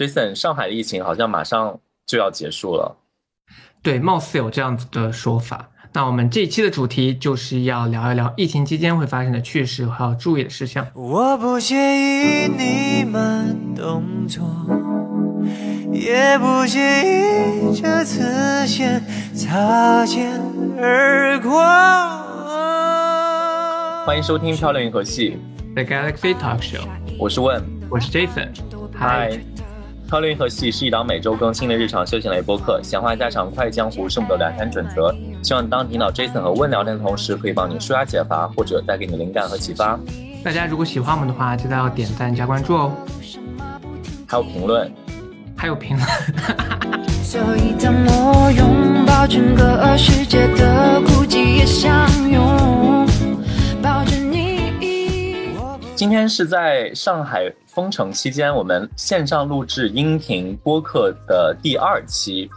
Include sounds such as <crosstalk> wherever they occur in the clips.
Jason，上海的疫情好像马上就要结束了。对，貌似有这样子的说法。那我们这一期的主题就是要聊一聊疫情期间会发生的趣事，还有注意的事项。我不介意你慢动作，也不介意这次先擦肩而过。欢迎收听《漂亮银河系》The Galaxy Talk Show，我是问，我是 Jason。嗨，《漂亮银河系》是一档每周更新的日常休闲类播客，闲话家常、快意江湖是我们的聊天准则。希望当听到 Jason 和问聊天的同时，可以帮你舒压解乏，或者带给你灵感和启发。大家如果喜欢我们的话，记得要点赞加关注哦，还有评论。还有评论。所以当我拥抱整个世界的孤寂，也想拥。今天是在上海封城期间，我们线上录制音频播客的第二期。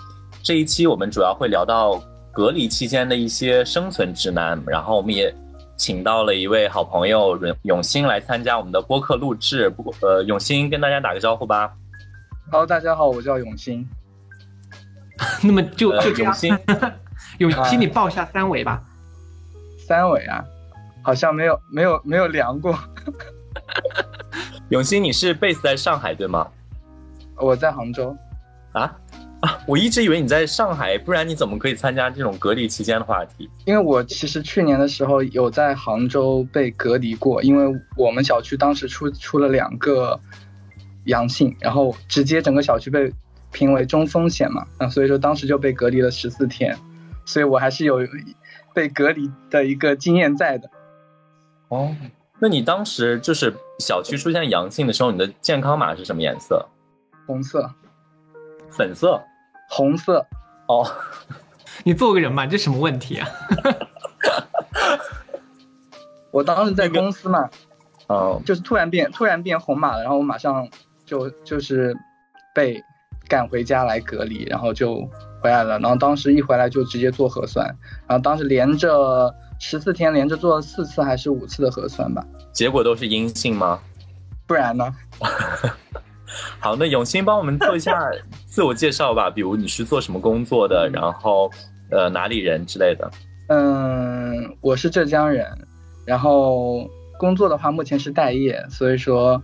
这一期我们主要会聊到隔离期间的一些生存指南，然后我们也请到了一位好朋友永永新来参加我们的播客录制。不过，呃，永新跟大家打个招呼吧。Hello，大家好，我叫永新。<laughs> 那么就呃就永新，永新，你报一下三围吧。三围啊，好像没有没有没有量过。<laughs> 永新，你是 base 在上海对吗？我在杭州，啊啊！我一直以为你在上海，不然你怎么可以参加这种隔离期间的话题？因为我其实去年的时候有在杭州被隔离过，因为我们小区当时出出了两个阳性，然后直接整个小区被评为中风险嘛，啊，所以说当时就被隔离了十四天，所以我还是有被隔离的一个经验在的。哦，那你当时就是小区出现阳性的时候，你的健康码是什么颜色？红色、粉色。红色，哦，你做个人吧，这什么问题啊？<laughs> 我当时在公司嘛，哦，就是突然变突然变红码了，然后我马上就就是被赶回家来隔离，然后就回来了。然后当时一回来就直接做核酸，然后当时连着十四天连着做了四次还是五次的核酸吧，结果都是阴性吗？不然呢？<laughs> 好，那永新帮我们做一下 <laughs> 自我介绍吧，比如你是做什么工作的，然后呃哪里人之类的。嗯，我是浙江人，然后工作的话目前是待业，所以说，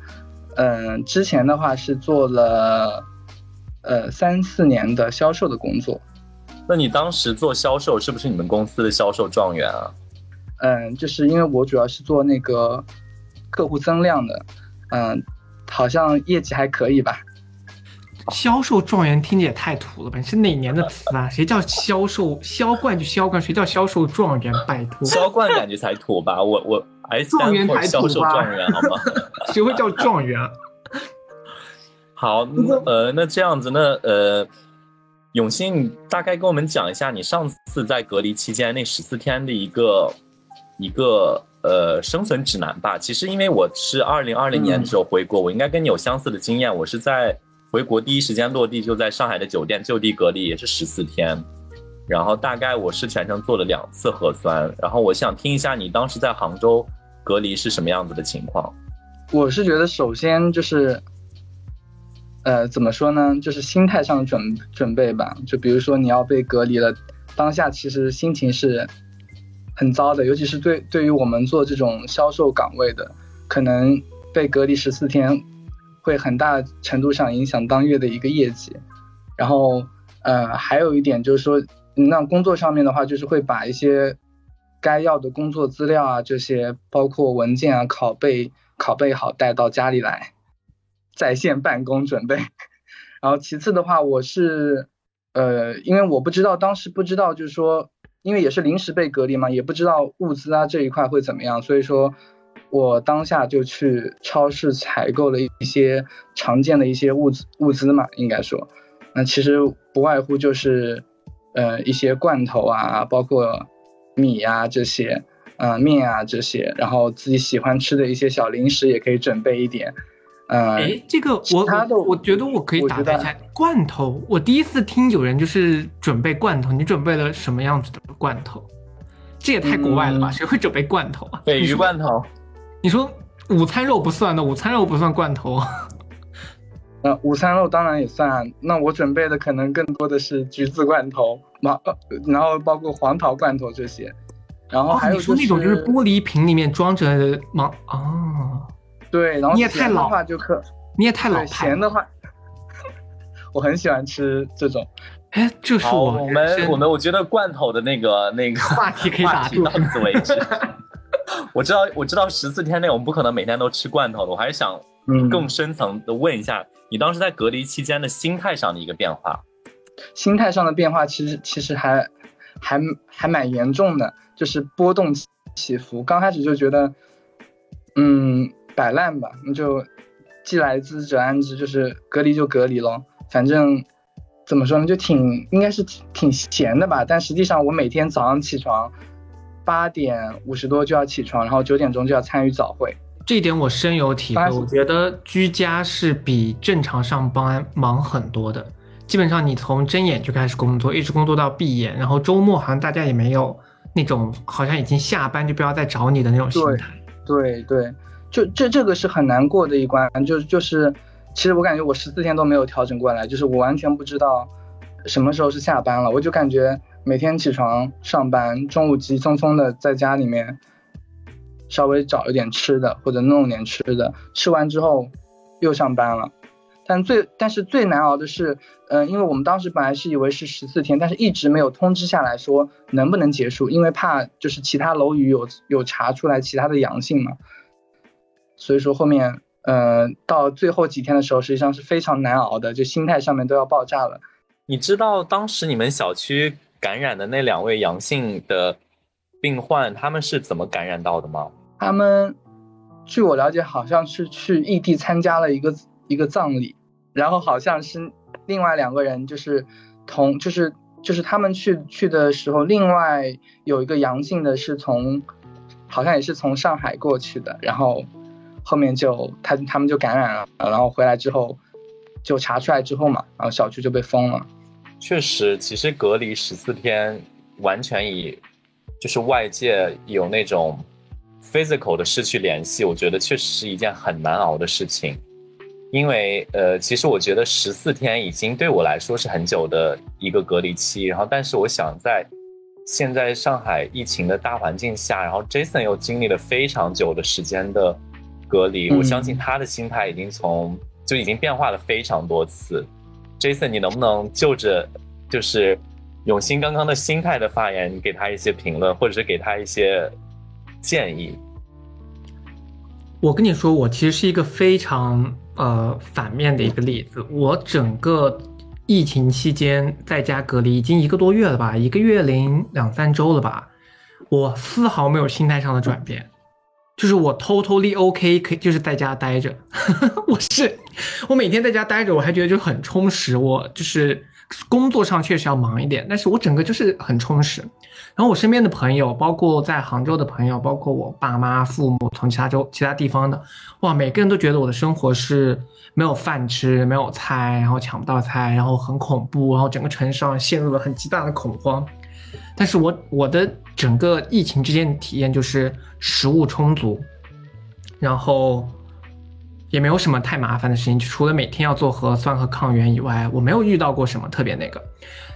嗯，之前的话是做了呃三四年的销售的工作。那你当时做销售是不是你们公司的销售状元啊？嗯，就是因为我主要是做那个客户增量的，嗯，好像业绩还可以吧。销售状元听着也太土了吧？是哪年的词啊？谁叫销售销冠就销冠，谁叫销售状元？拜托，销冠感觉才土吧？我我 S 状元才土销售吧状元好吗？谁会叫状元啊？<laughs> 好，呃，那这样子，那呃，永新，你大概跟我们讲一下你上次在隔离期间那十四天的一个一个呃生存指南吧。其实因为我是二零二零年的时候回国，我应该跟你有相似的经验。我是在回国第一时间落地就在上海的酒店就地隔离，也是十四天。然后大概我是全程做了两次核酸。然后我想听一下你当时在杭州隔离是什么样子的情况。我是觉得首先就是，呃，怎么说呢，就是心态上的准准备吧。就比如说你要被隔离了，当下其实心情是很糟的，尤其是对对于我们做这种销售岗位的，可能被隔离十四天，会很大程度上影响当月的一个业绩。然后，呃，还有一点就是说，那工作上面的话，就是会把一些该要的工作资料啊，这些包括文件啊、拷贝拷贝好带到家里来，在线办公准备。<laughs> 然后其次的话，我是呃，因为我不知道当时不知道，就是说，因为也是临时被隔离嘛，也不知道物资啊这一块会怎么样，所以说我当下就去超市采购了一些常见的一些物资物资嘛，应该说，那其实不外乎就是呃一些罐头啊，包括米啊这些。呃，面啊这些，然后自己喜欢吃的一些小零食也可以准备一点。呃，哎，这个我我我觉得我可以打断一下，罐头，我第一次听有人就是准备罐头，你准备了什么样子的罐头？这也太国外了吧？嗯谁会准备罐头啊？鲱鱼罐头，你说午餐肉不算的，午餐肉不算罐头。<laughs> 呃，午餐肉当然也算。那我准备的可能更多的是橘子罐头、然后包括黄桃罐头这些。然后哦，还有、你说那种就是玻璃瓶里面装着芒哦，对，然后你也太咸的老话就可你也太老。咸的话，<laughs> 我很喜欢吃这种。哎，就是好，我我们我们我觉得罐头的那个那个话题可以打住话题到此为止。<laughs> 我知道我知道十四天内我们不可能每天都吃罐头的，我还是想嗯，更深层的问一下，你当时在隔离期间的心态上的一个变化。心态上的变化其实其实还还还蛮严重的，就是波动起伏。刚开始就觉得，嗯，摆烂吧，那就既来之则安之，就是隔离就隔离咯，反正怎么说呢，就挺应该是挺挺闲的吧。但实际上我每天早上起床八点五十多就要起床，然后九点钟就要参与早会。这一点我深有体会。我觉得居家是比正常上班忙很多的。基本上你从睁眼就开始工作，一直工作到闭眼，然后周末好像大家也没有那种好像已经下班就不要再找你的那种心对态。对对，就这这个是很难过的一关，就就是，其实我感觉我十四天都没有调整过来，就是我完全不知道什么时候是下班了，我就感觉每天起床上班，中午急匆匆的在家里面稍微找一点吃的或者弄点吃的，吃完之后又上班了。但最但是最难熬的是，嗯、因为我们当时本来是以为是十四天，但是一直没有通知下来说能不能结束，因为怕就是其他楼宇有有查出来其他的阳性嘛，所以说后面呃到最后几天的时候，实际上是非常难熬的，就心态上面都要爆炸了。你知道当时你们小区感染的那两位阳性的病患，他们是怎么感染到的吗？他们据我了解，好像是去异地参加了一个一个葬礼，然后好像是另外两个人就是同就是就是他们去去的时候，另外有一个阳性的是从好像也是从上海过去的，然后后面就他他们就感染了，然后回来之后就查出来之后嘛，然后小区就被封了。确实，其实隔离十四天，完全以就是外界有那种 physical 的失去联系，我觉得确实是一件很难熬的事情。因为呃，其实我觉得十四天已经对我来说是很久的一个隔离期，然后但是我想在现在上海疫情的大环境下，然后 Jason 又经历了非常久的时间的隔离，嗯我相信他的心态已经从就已经变化了非常多次。Jason，你能不能就着就是永新刚刚的心态的发言，你给他一些评论，或者是给他一些建议？我跟你说，我其实是一个非常呃反面的一个例子。我整个疫情期间在家隔离已经一个多月了吧，一个月零两三周了吧，我丝毫没有心态上的转变，就是我 totally OK，可以就是在家待着。<laughs> 我是我每天在家待着，我还觉得就很充实。我就是工作上确实要忙一点，但是我整个就是很充实。然后我身边的朋友，包括在杭州的朋友，包括我爸妈、父母从其他州、其他地方的，哇，每个人都觉得我的生活是没有饭吃、没有菜，然后抢不到菜，然后很恐怖，然后整个城市上陷入了很极大的恐慌。但是我我的整个疫情之间的体验就是食物充足，然后也没有什么太麻烦的事情，就除了每天要做核酸和抗原以外，我没有遇到过什么特别那个。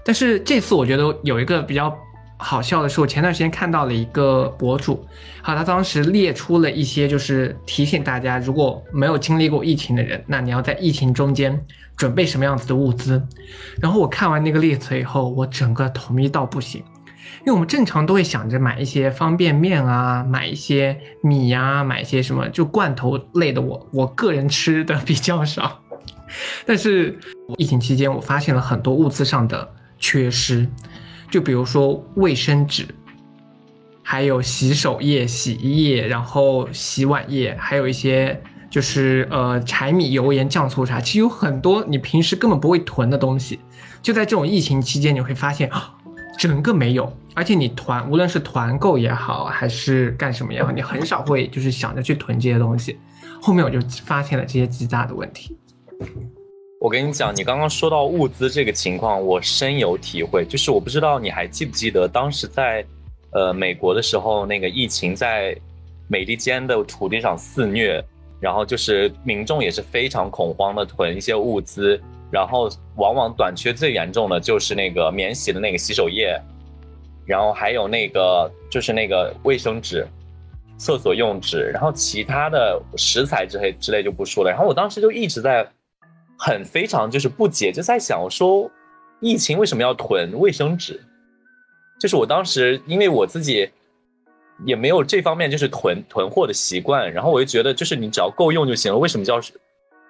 但是这次我觉得有一个比较好笑的是，我前段时间看到了一个博主，好，他当时列出了一些就是提醒大家，如果没有经历过疫情的人，那你要在疫情中间准备什么样子的物资。然后我看完那个 list 以后，我整个同意到不行。因为我们正常都会想着买一些方便面啊，买一些米呀、买一些什么就罐头类的我，我个人吃的比较少。但是疫情期间，我发现了很多物资上的缺失，就比如说卫生纸，还有洗手液、洗衣液，然后洗碗液，还有一些就是呃柴米油盐酱醋茶，其实有很多你平时根本不会囤的东西，就在这种疫情期间，你会发现啊整个没有，而且你团无论是团购也好，还是干什么也好，你很少会就是想着去囤这些东西。后面我就发现了这些极大的问题。我跟你讲，你刚刚说到物资这个情况，我深有体会。就是我不知道你还记不记得，当时在呃美国的时候，那个疫情在美利坚的土地上肆虐，然后就是民众也是非常恐慌的囤一些物资，然后往往短缺最严重的就是那个免洗的那个洗手液，然后还有那个就是那个卫生纸。厕所用纸，然后其他的食材之类之类就不说了。然后我当时就一直在很非常就是不解，就在想，说疫情为什么要囤卫生纸？就是我当时因为我自己也没有这方面就是囤囤货的习惯，然后我就觉得就是你只要够用就行了，为什么叫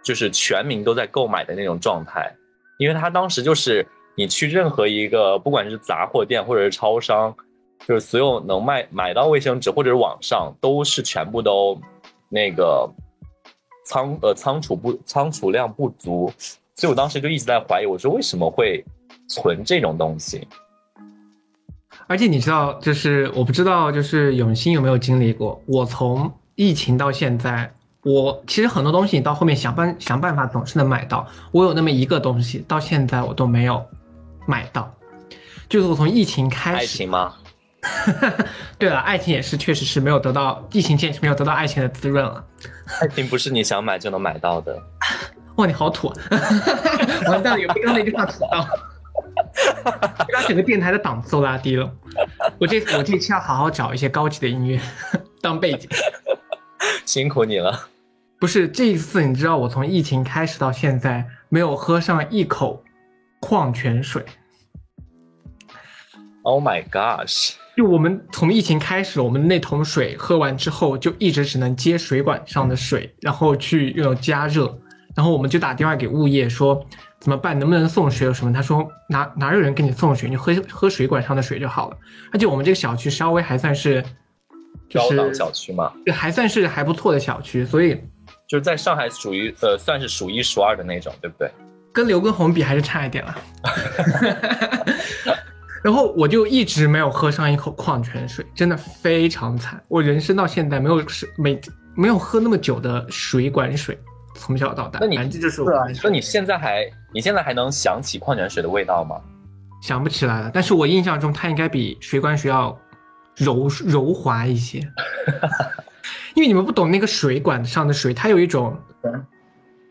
就是全民都在购买的那种状态？因为他当时就是你去任何一个不管是杂货店或者是超商。就是所有能卖买到卫生纸或者是网上都是全部都那个仓呃仓储不仓储量不足，所以我当时就一直在怀疑，我说为什么会存这种东西？而且你知道，就是我不知道，就是永新有没有经历过？我从疫情到现在，我其实很多东西你到后面想办想办法总是能买到，我有那么一个东西到现在我都没有买到，就是我从疫情开始，爱情吗？<laughs> 对了，爱情也是，确实是没有得到疫情前是没有得到爱情的滋润了。爱情不是你想买就能买到的。<laughs> 哇，你好土！<laughs> 完蛋了，有被刚那句话土到，<laughs> 把整个电台的档次都拉低了。我这我这期要好好找一些高级的音乐当背景。<laughs> 辛苦你了。不是这一次，你知道我从疫情开始到现在没有喝上一口矿泉水。Oh my gosh！就我们从疫情开始，我们那桶水喝完之后，就一直只能接水管上的水，然后去用加热，然后我们就打电话给物业说怎么办，能不能送水有什么？他说哪哪有人给你送水，你喝喝水管上的水就好了。而且我们这个小区稍微还算是高档小区嘛，对，还算是还不错的小区，所以就是在上海属于呃算是数一数二的那种，对不对？跟刘畊宏比还是差一点了。<laughs> 然后我就一直没有喝上一口矿泉水，真的非常惨。我人生到现在没有是没没有喝那么久的水管水，从小到大。那你这就是我。那你现在还你现在还能想起矿泉水的味道吗？想不起来了，但是我印象中它应该比水管水要柔柔滑一些。<laughs> 因为你们不懂那个水管上的水，它有一种。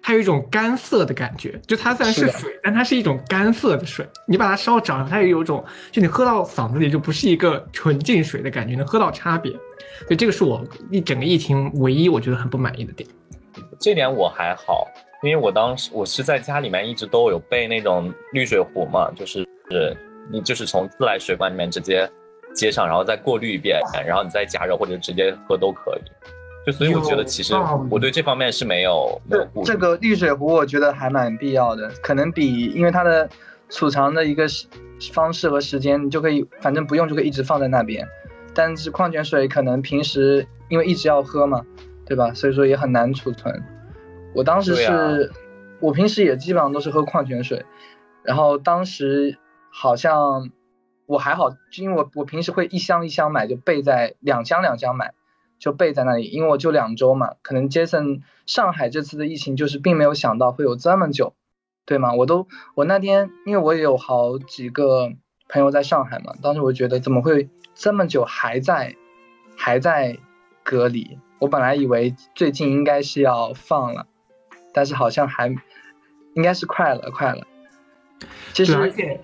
它有一种干涩的感觉，就它虽然是水，但它是一种干涩的水。你把它烧涨，它也有种，就你喝到嗓子里就不是一个纯净水的感觉，能喝到差别。所以这个是我一整个疫情唯一我觉得很不满意的点。这点我还好，因为我当时我是在家里面一直都有备那种滤水壶嘛，就是是你就是从自来水管里面直接接上，然后再过滤一遍，然后你再加热或者直接喝都可以。就所以我觉得，其实我对这方面是没有没有这个滤水壶，我觉得还蛮必要的，可能比因为它的储藏的一个方式和时间，你就可以反正不用就可以一直放在那边。但是矿泉水可能平时因为一直要喝嘛，对吧？所以说也很难储存。我当时是，我平时也基本上都是喝矿泉水，然后当时好像我还好，因为我我平时会一箱一箱买，就备在两箱两箱买。就备在那里，因为我就两周嘛，可能 Jason 上海这次的疫情就是并没有想到会有这么久，对吗？我都我那天因为我也有好几个朋友在上海嘛，当时我觉得怎么会这么久还在还在隔离？我本来以为最近应该是要放了，但是好像还应该是快了，快了。其实。而且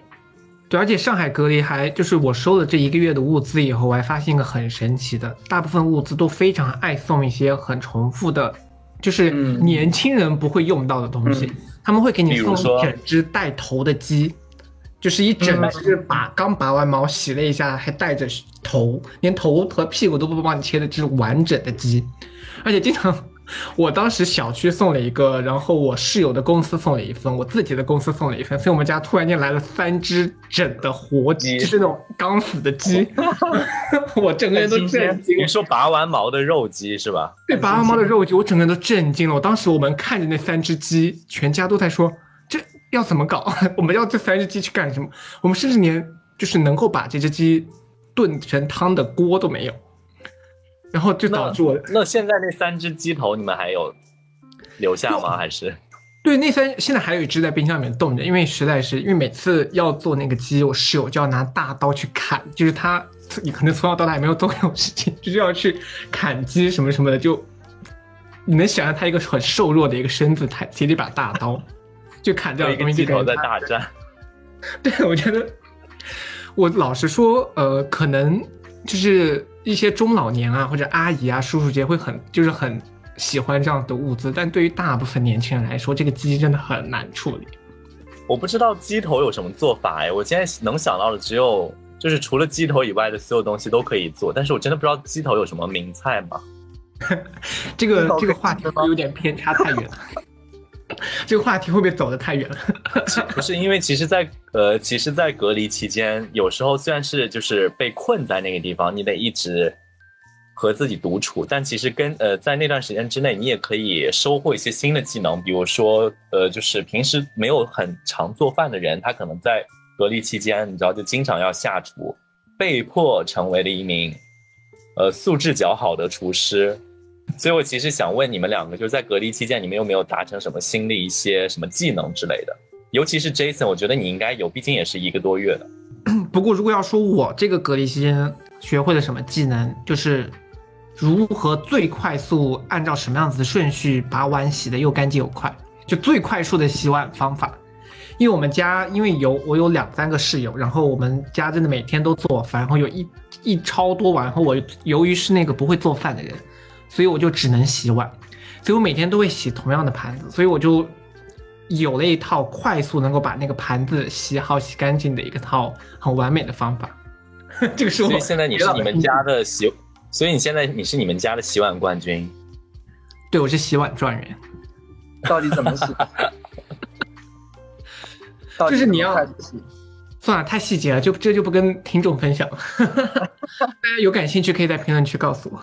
对，而且上海隔离还就是我收了这一个月的物资以后，我还发现一个很神奇的，大部分物资都非常爱送一些很重复的，就是年轻人不会用到的东西。他们会给你送一整只带头的鸡，就是一整只把刚拔完毛洗了一下还带着头，连头和屁股都不帮你切的，这是完整的鸡，而且经常。我当时小区送了一个，然后我室友的公司送了一份，我自己的公司送了一份，所以我们家突然间来了三只整的活鸡，就是那种刚死的鸡，<laughs> 我整个人都震惊。你说拔完毛的肉鸡是吧？对，拔完毛的肉鸡，我整个人都震惊了。我当时我们看着那三只鸡，全家都在说这要怎么搞？<laughs> 我们要这三只鸡去干什么？我们甚至连就是能够把这只鸡炖成汤的锅都没有。然后就导致我那现在那三只鸡头你们还有留下吗？还是对那三现在还有一只在冰箱里面冻着，因为实在是因为每次要做那个鸡，我室友就要拿大刀去砍，就是他你可能从小到大也没有做这种事情，就是要去砍鸡什么什么的，就你能想象他一个很瘦弱的一个身子，他提着一把大刀，就砍掉有一个鸡头在大战。<laughs> 对，我觉得，我老实说，呃，可能就是一些中老年啊，或者阿姨啊、叔叔姐会很，就是很喜欢这样的物资，但对于大部分年轻人来说，这个鸡真的很难处理。我不知道鸡头有什么做法哎，我现在能想到的只有就是除了鸡头以外的所有东西都可以做，但是我真的不知道鸡头有什么名菜吗？<laughs> 这个这个话题有点偏差太远了，<laughs> 这个话题会不会走得太远了？不是因为其实在，呃，其实，在隔离期间，有时候虽然是就是被困在那个地方，你得一直和自己独处，但其实跟呃在那段时间之内，你也可以收获一些新的技能，比如说呃，就是平时没有很常做饭的人，他可能在隔离期间，你知道就经常要下厨，被迫成为了一名呃素质较好的厨师。<laughs> 所以我其实想问你们两个，就是在隔离期间，你们有没有达成什么新的一些什么技能之类的？尤其是 Jason，我觉得你应该有，毕竟也是一个多月的。<clears throat> 不过如果要说我这个隔离期间学会了什么技能，就是如何最快速按照什么样子的顺序把碗洗得又干净又快，就最快速的洗碗方法。因为我们家因为有我有两三个室友，然后我们家真的每天都做饭，然后有一一超多碗，然后我由于是那个不会做饭的人，所以我就只能洗碗，所以我每天都会洗同样的盘子，所以我就有了一套快速能够把那个盘子洗好、洗干净的一个套很完美的方法。<laughs> 这个是我所以现在你是你们家的洗，所以你现在你是你们家的洗碗冠军。对我是洗碗状元，到底怎么洗？<laughs> 到底就是你要算了，太细节了，就这就不跟听众分享了。<laughs> 大家有感兴趣可以在评论区告诉我。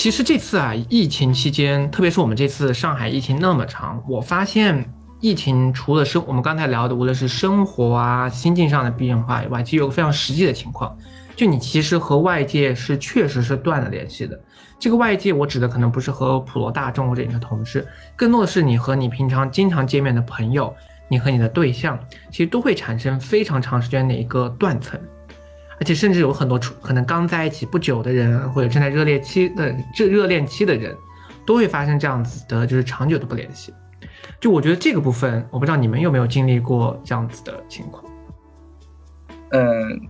其实这次啊，疫情期间，特别是我们这次上海疫情那么长，我发现疫情除了生我们刚才聊的，无论是生活啊、心境上的变化以外，其实有个非常实际的情况，就你其实和外界是确实是断了联系的。这个外界，我指的可能不是和普罗大众或者你的同事，更多的是你和你平常经常见面的朋友，你和你的对象，其实都会产生非常长时间的一个断层。而且甚至有很多处可能刚在一起不久的人，或者正在热恋期的这热恋期的人，都会发生这样子的，就是长久的不联系。就我觉得这个部分，我不知道你们有没有经历过这样子的情况。嗯，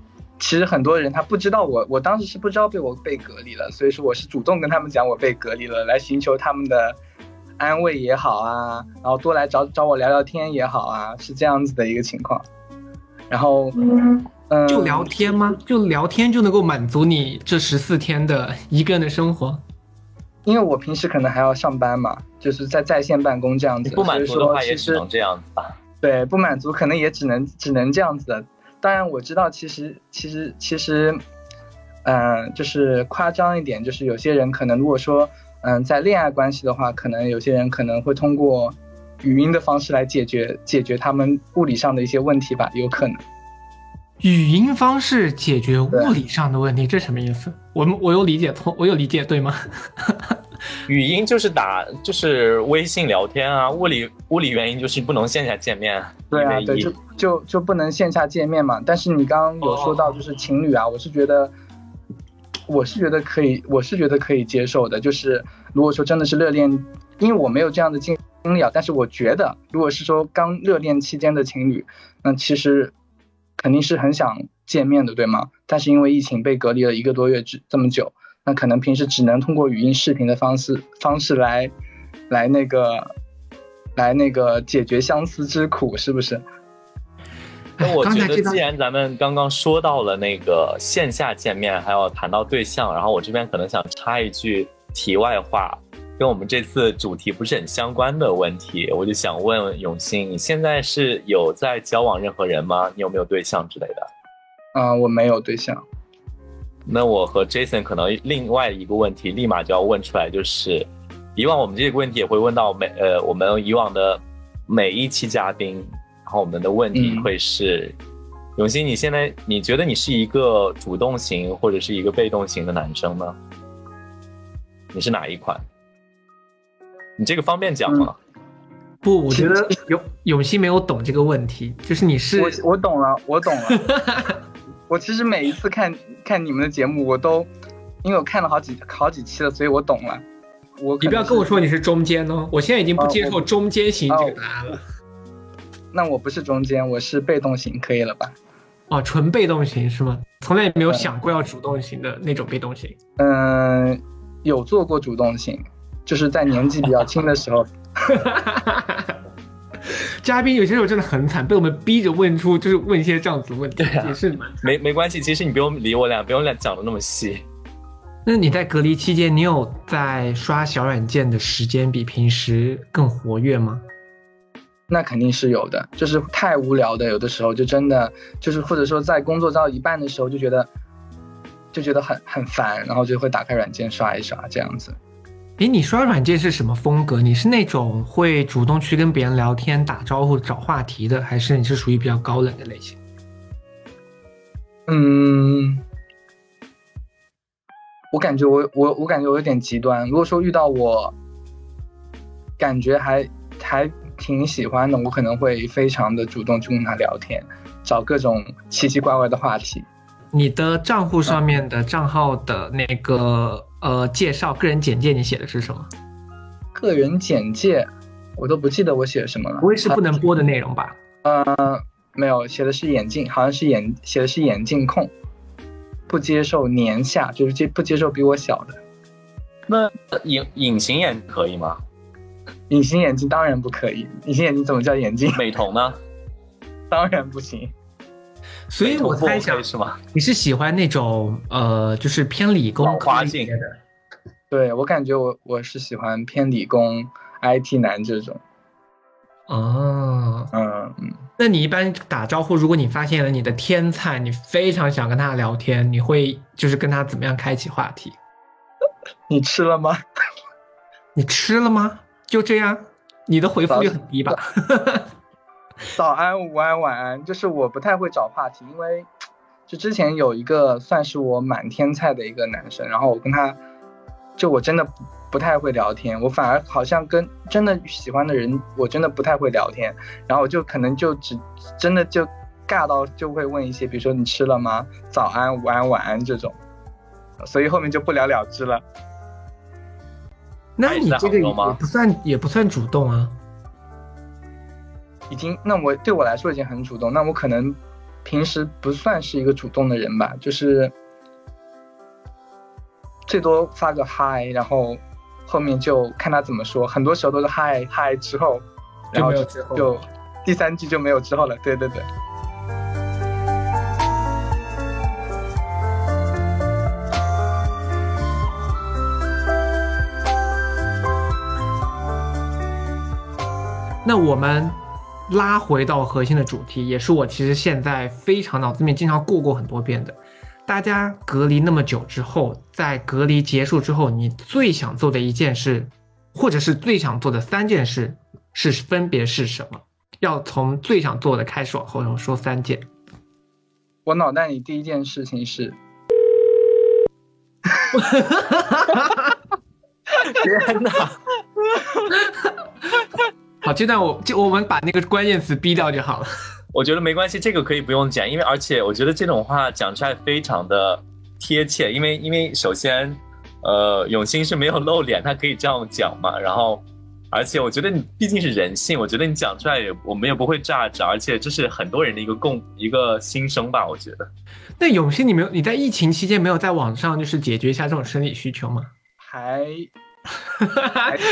其实很多人他不知道我，我当时是不知道被我被隔离了，所以说我是主动跟他们讲我被隔离了，来寻求他们的安慰也好啊，然后多来找找我聊聊天也好啊，是这样子的一个情况。然后，嗯，就聊天吗？就聊天就能够满足你这十四天的一个人的生活？因为我平时可能还要上班嘛，就是在在线办公这样子，不满足的话也只能这样子吧。对，不满足可能也只能只能这样子的。当然我知道，其实其实其实，嗯、就是夸张一点，就是有些人可能如果说，嗯、在恋爱关系的话，可能有些人可能会通过语音的方式来解决解决他们物理上的一些问题吧，有可能。语音方式解决物理上的问题，这什么意思？我们我有理解错，我有理解 <laughs> 对吗？<laughs> 语音就是打就是微信聊天啊，物理物理原因就是不能线下见面。对啊，对，就就就不能线下见面嘛。但是你刚刚有说到就是情侣啊，我是觉得，我是觉得可以，我是觉得可以接受的。就是如果说真的是热恋，因为我没有这样的经经历啊，但是我觉得，如果是说刚热恋期间的情侣，那其实肯定是很想见面的，对吗？但是因为疫情被隔离了一个多月这这么久，那可能平时只能通过语音视频的方式方式来来那个来那个解决相思之苦，是不是？那我觉得，既然咱们刚刚说到了那个线下见面，还有谈到对象，然后我这边可能想插一句题外话，跟我们这次主题不是很相关的问题，我就想问永新，你现在是有在交往任何人吗？你有没有对象之类的？嗯、我没有对象。那我和 Jason 可能另外一个问题立马就要问出来，就是以往我们这个问题也会问到每呃我们以往的每一期嘉宾，然后我们的问题嗯会是，永新，你现在你觉得你是一个主动型或者是一个被动型的男生吗？你是哪一款？你这个方便讲吗？不，我觉得永永熙没有懂这个问题，就是你是我我懂了，我懂了。<laughs> 我其实每一次看看你们的节目，我都因为我看了好几好几期了，所以我懂了。我你不要跟我说你是中间哦，我现在已经不接受中间型这个哦答案了。那我不是中间，我是被动型，可以了吧？哦，纯被动型是吗？从来也没有想过要主动型的那种被动型。嗯，有做过主动型，就是在年纪比较轻的时候。<laughs> 嘉宾有些时候真的很惨，被我们逼着问出，就是问一些这样子的问题，对啊也是。没没关系，其实你不用理我俩，不用俩讲的那么细。那你在隔离期间，你有在刷小软件的时间比平时更活跃吗？那肯定是有的，就是太无聊的，有的时候就真的就是或者说在工作到一半的时候就觉得就觉得很很烦，然后就会打开软件刷一刷这样子。诶，你刷软件是什么风格？你是那种会主动去跟别人聊天、打招呼、找话题的，还是你是属于比较高冷的类型？嗯，我感觉我我我感觉我有点极端。如果说遇到我感觉还还挺喜欢的，我可能会非常的主动去跟他聊天，找各种奇奇怪怪的话题。你的账户上面的账号的那个呃介绍、个人简介，你写的是什么？个人简介我都不记得我写什么了，不会是不能播的内容吧？呃，没有，写的是眼镜，好像是眼写的是眼镜控，不接受年下，就是接不接受比我小的。那隐隐形眼可以吗？隐形眼镜当然不可以，隐形眼镜怎么叫眼镜？美瞳呢？<laughs> 当然不行。所以我猜想是吗？你是喜欢那种呃，就是偏理工科一的。对我感觉我我是喜欢偏理工 IT 男这种，哦，嗯嗯，那你一般打招呼，如果你发现了你的天菜，你非常想跟他聊天，你会就是跟他怎么样开启话题？<laughs> 你吃了吗？<laughs> 你吃了吗？就这样？你的回复率很低吧？<laughs> 早安、午安、晚安，就是我不太会找话题，因为就之前有一个算是我满天菜的一个男生，然后我跟他，就我真的不不太会聊天，我反而好像跟真的喜欢的人，我真的不太会聊天，然后我就可能就只真的就尬到就会问一些，比如说你吃了吗？早安、午安、晚安这种，所以后面就不了了之了。那你这个也不算也不算主动啊。已经，那我对我来说已经很主动。那我可能平时不算是一个主动的人吧，就是最多发个嗨，然后后面就看他怎么说。很多时候都是嗨嗨之后，然后就第三句就没有之后了。对对对，那我们拉回到核心的主题，也是我其实现在非常脑子里面经常过过很多遍的。大家隔离那么久之后，在隔离结束之后，你最想做的一件事，或者是最想做的三件事，是分别是什么？要从最想做的开始往后说三件。我脑袋里第一件事情是 <laughs> <laughs> <laughs> 天哪！<laughs> 好，这段我就我们把那个关键词逼掉就好了。<laughs> 我觉得没关系，这个可以不用剪，因为而且我觉得这种话讲出来非常的贴切，因为因为首先，呃，永兴是没有露脸，他可以这样讲嘛，然后，而且我觉得你毕竟是人性，我觉得你讲出来也我们也不会炸着，而且这是很多人的一个共一个心声吧，我觉得。那永兴，你没有你在疫情期间没有在网上就是解决一下这种生理需求吗？还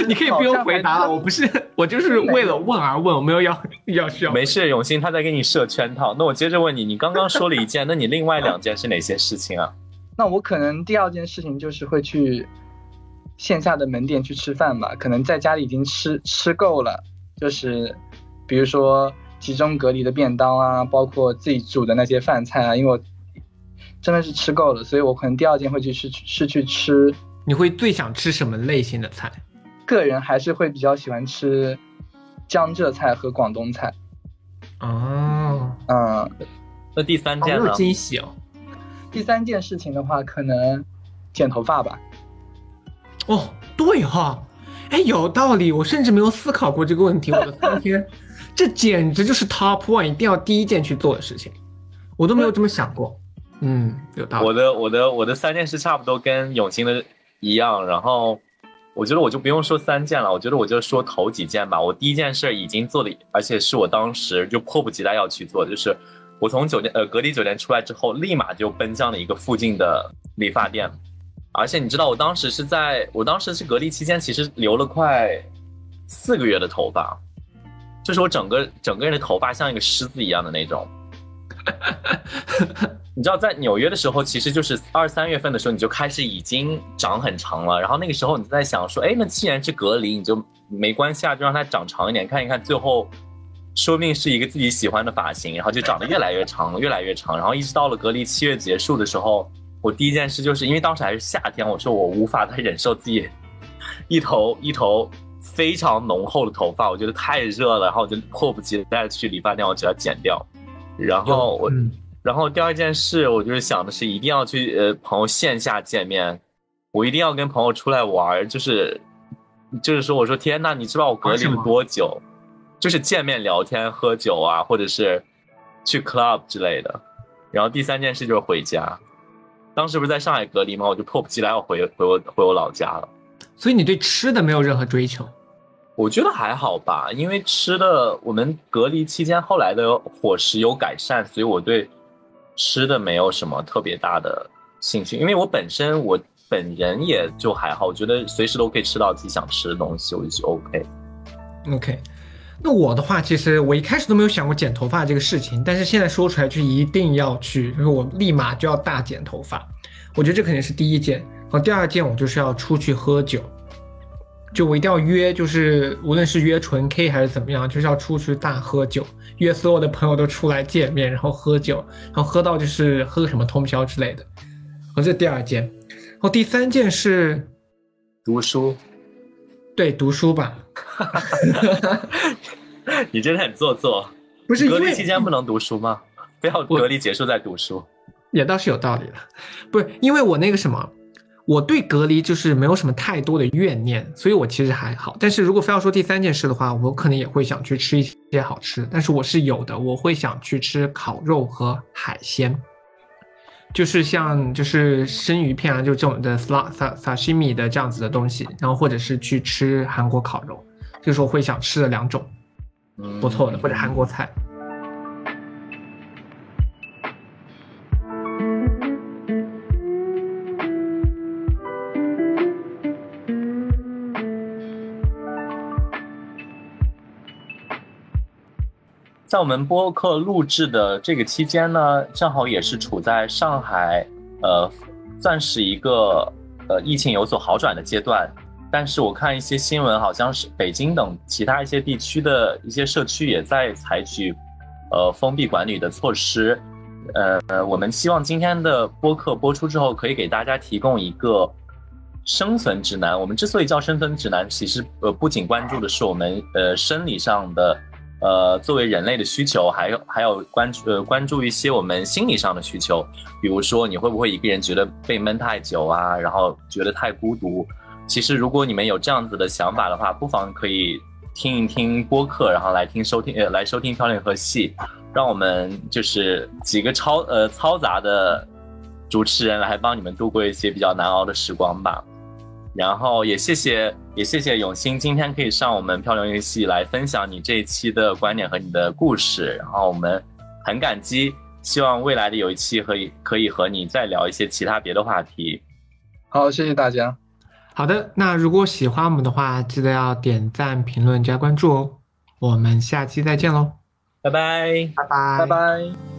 你可以不用回答了，我不是我就是为了问而问，我没有要要需要。没事，永兴他在给你设圈套。那我接着问你，你刚刚说了一件，那你另外两件是哪些事情啊？<laughs> 那我可能第二件事情就是会去线下的门店去吃饭吧，可能在家里已经吃吃够了，就是比如说集中隔离的便当啊，包括自己煮的那些饭菜啊，因为我真的是吃够了，所以我可能第二件会去是是去吃，你会最想吃什么类型的菜？个人还是会比较喜欢吃江浙菜和广东菜，哦，嗯，那第三好有件呢？惊喜哦。第三件事情的话，可能剪头发吧。哦，对哈、哎，有道理，我甚至没有思考过这个问题。我的三天，<laughs> 这简直就是 top one，一定要第一件去做的事情，我都没有这么想过。嗯，有道理。我的我的我的三件事差不多跟永清的一样，然后我觉得我就不用说三件了，我觉得我就说头几件吧。我第一件事已经做了，而且是我当时就迫不及待要去做，就是我从酒店呃隔离酒店出来之后，立马就奔向了一个附近的理发店，而且你知道我当时是在我当时是隔离期间，其实留了快四个月的头发，就是我整个整个人的头发像一个狮子一样的那种。<laughs> 你知道，在纽约的时候，其实就是二三月份的时候，你就开始已经长很长了。然后那个时候你就在想说，哎，那既然是隔离，你就没关系啊，就让它长长一点，看一看，最后说不定是一个自己喜欢的发型，然后就长得越来越长，越来越长。然后一直到了隔离七月结束的时候，我第一件事就是因为当时还是夏天，我说我无法再忍受自己一头一头非常浓厚的头发，我觉得太热了，然后我就迫不及待去理发店，我就要剪掉。然后我。嗯，然后第二件事，我就是想的是一定要去呃朋友线下见面，我一定要跟朋友出来玩儿，就是就是说，我说天呐，你知道我隔离了多久？就是见面聊天、喝酒啊，或者是去 club 之类的。然后第三件事就是回家，当时不是在上海隔离吗？我就迫不及待要回回我回我老家了。所以你对吃的没有任何追求。我觉得还好吧，因为吃的我们隔离期间后来的伙食有改善，所以我对吃的没有什么特别大的兴趣。因为我本身我本人也就还好，我觉得随时都可以吃到自己想吃的东西，我就 OK。OK，那我的话，其实我一开始都没有想过剪头发这个事情，但是现在说出来就一定要去，就是我立马就要大剪头发。我觉得这肯定是第一件，然后第二件我就是要出去喝酒，就我一定要约，就是无论是约纯 K 还是怎么样，就是要出去大喝酒，约所有的朋友都出来见面，然后喝酒，然后喝到就是喝个什么通宵之类的。然后这第二件，然后第三件是读书，对读书吧，<laughs> 你真的很做作。不是因为离期间不能读书吗？不要隔离结束再读书。也倒是有道理的，不是因为我那个什么，我对隔离就是没有什么太多的怨念，所以我其实还好。但是如果非要说第三件事的话，我可能也会想去吃一些好吃，但是我是有的，我会想去吃烤肉和海鲜，就是像就是生鱼片啊，就这种的 sa sa sashimi 的这样子的东西，然后或者是去吃韩国烤肉，就是我会想吃的两种，不错的，或者韩国菜。在我们播客录制的这个期间呢，正好也是处在上海，呃，算是一个呃疫情有所好转的阶段。但是我看一些新闻，好像是北京等其他一些地区的一些社区也在采取呃封闭管理的措施。呃，我们希望今天的播客播出之后，可以给大家提供一个生存指南。我们之所以叫生存指南，其实呃不仅关注的是我们呃生理上的。呃，作为人类的需求，还有还有关注呃关注一些我们心理上的需求，比如说你会不会一个人觉得被闷太久啊，然后觉得太孤独？其实如果你们有这样子的想法的话，不妨可以听一听播客，然后来听收听呃来收听漂亮和戏，让我们就是几个超呃嘈杂的主持人来帮你们度过一些比较难熬的时光吧。然后也谢谢也谢谢永兴今天可以上我们漂流游戏来分享你这一期的观点和你的故事，然后我们很感激，希望未来的有一期可以可以和你再聊一些其他别的话题。好，谢谢大家。好的，那如果喜欢我们的话，记得要点赞、评论、加关注哦。我们下期再见喽，拜拜。拜拜，拜拜。